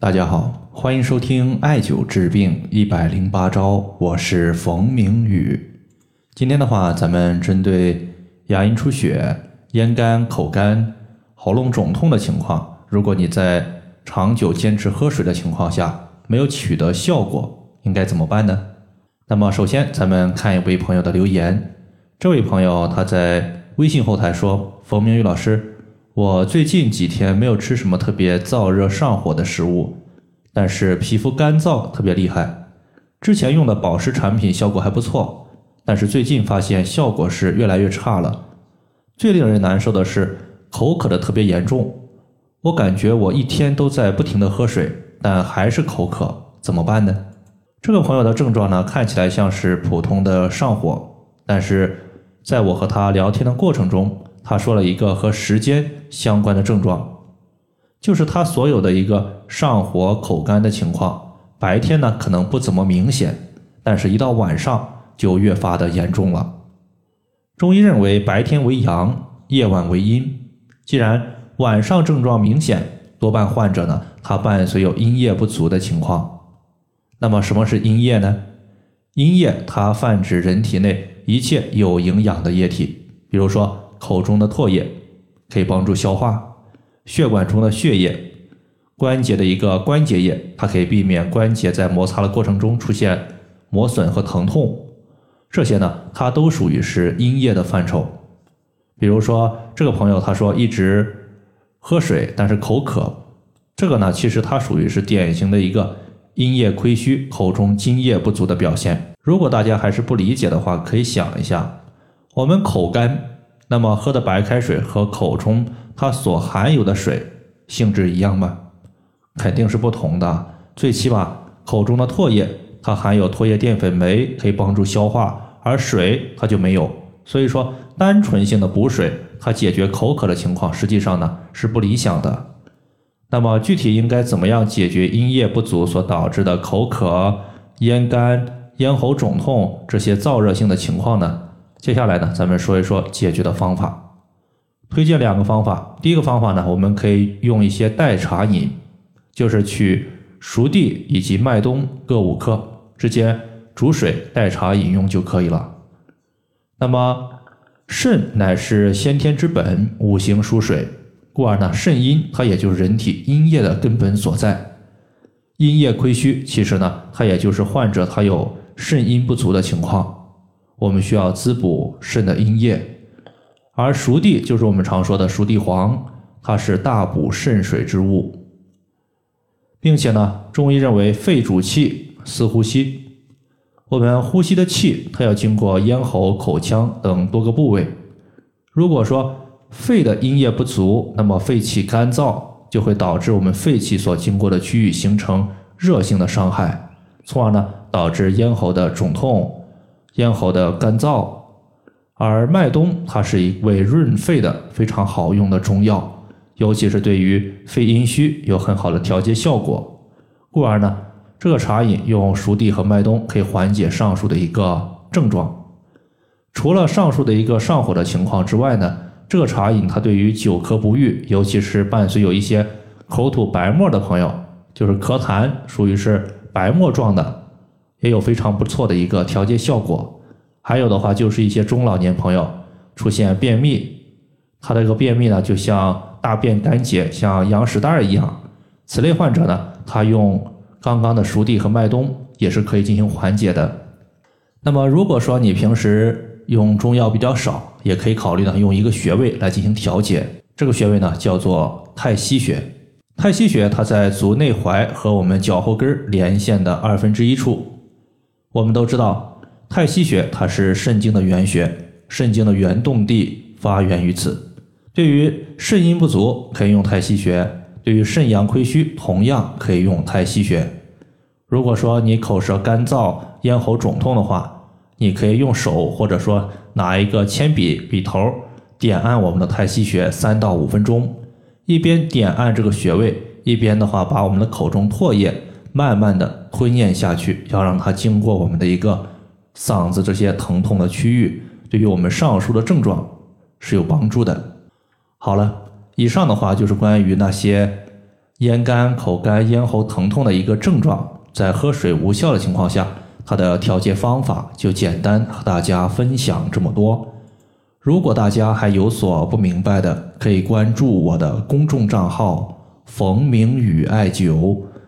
大家好，欢迎收听艾灸治病一百零八招，我是冯明宇。今天的话，咱们针对牙龈出血、咽干、口干、喉咙肿痛的情况，如果你在长久坚持喝水的情况下没有取得效果，应该怎么办呢？那么，首先咱们看一位朋友的留言。这位朋友他在微信后台说：“冯明宇老师。”我最近几天没有吃什么特别燥热上火的食物，但是皮肤干燥特别厉害。之前用的保湿产品效果还不错，但是最近发现效果是越来越差了。最令人难受的是口渴的特别严重，我感觉我一天都在不停的喝水，但还是口渴，怎么办呢？这个朋友的症状呢，看起来像是普通的上火，但是在我和他聊天的过程中。他说了一个和时间相关的症状，就是他所有的一个上火、口干的情况，白天呢可能不怎么明显，但是一到晚上就越发的严重了。中医认为白天为阳，夜晚为阴。既然晚上症状明显，多半患者呢他伴随有阴液不足的情况。那么什么是阴液呢？阴液它泛指人体内一切有营养的液体，比如说。口中的唾液可以帮助消化，血管中的血液，关节的一个关节液，它可以避免关节在摩擦的过程中出现磨损和疼痛。这些呢，它都属于是阴液的范畴。比如说，这个朋友他说一直喝水，但是口渴，这个呢，其实它属于是典型的一个阴液亏虚、口中津液不足的表现。如果大家还是不理解的话，可以想一下，我们口干。那么喝的白开水和口中它所含有的水性质一样吗？肯定是不同的。最起码口中的唾液它含有唾液淀粉酶，可以帮助消化，而水它就没有。所以说，单纯性的补水，它解决口渴的情况，实际上呢是不理想的。那么具体应该怎么样解决阴液不足所导致的口渴、咽干、咽喉肿痛这些燥热性的情况呢？接下来呢，咱们说一说解决的方法。推荐两个方法。第一个方法呢，我们可以用一些代茶饮，就是取熟地以及麦冬各五克，之间煮水代茶饮用就可以了。那么肾乃是先天之本，五行属水，故而呢，肾阴它也就是人体阴液的根本所在。阴液亏虚，其实呢，它也就是患者他有肾阴不足的情况。我们需要滋补肾的阴液，而熟地就是我们常说的熟地黄，它是大补肾水之物，并且呢，中医认为肺主气，司呼吸。我们呼吸的气，它要经过咽喉、口腔等多个部位。如果说肺的阴液不足，那么肺气干燥，就会导致我们肺气所经过的区域形成热性的伤害，从而呢，导致咽喉的肿痛。咽喉的干燥，而麦冬它是一味润肺的非常好用的中药，尤其是对于肺阴虚有很好的调节效果。故而呢，这个茶饮用熟地和麦冬可以缓解上述的一个症状。除了上述的一个上火的情况之外呢，这个茶饮它对于久咳不愈，尤其是伴随有一些口吐白沫的朋友，就是咳痰属于是白沫状的。也有非常不错的一个调节效果，还有的话就是一些中老年朋友出现便秘，他这个便秘呢就像大便干结，像羊屎蛋儿一样，此类患者呢，他用刚刚的熟地和麦冬也是可以进行缓解的。那么如果说你平时用中药比较少，也可以考虑呢用一个穴位来进行调节，这个穴位呢叫做太溪穴。太溪穴它在足内踝和我们脚后跟连线的二分之一处。我们都知道，太溪穴它是肾经的原穴，肾经的原动地发源于此。对于肾阴不足，可以用太溪穴；对于肾阳亏虚，同样可以用太溪穴。如果说你口舌干燥、咽喉肿痛的话，你可以用手或者说拿一个铅笔笔头点按我们的太溪穴三到五分钟，一边点按这个穴位，一边的话把我们的口中唾液。慢慢的吞咽下去，要让它经过我们的一个嗓子这些疼痛的区域，对于我们上述的症状是有帮助的。好了，以上的话就是关于那些咽干、口干、咽喉疼痛的一个症状，在喝水无效的情况下，它的调节方法就简单，和大家分享这么多。如果大家还有所不明白的，可以关注我的公众账号“冯明宇艾灸”，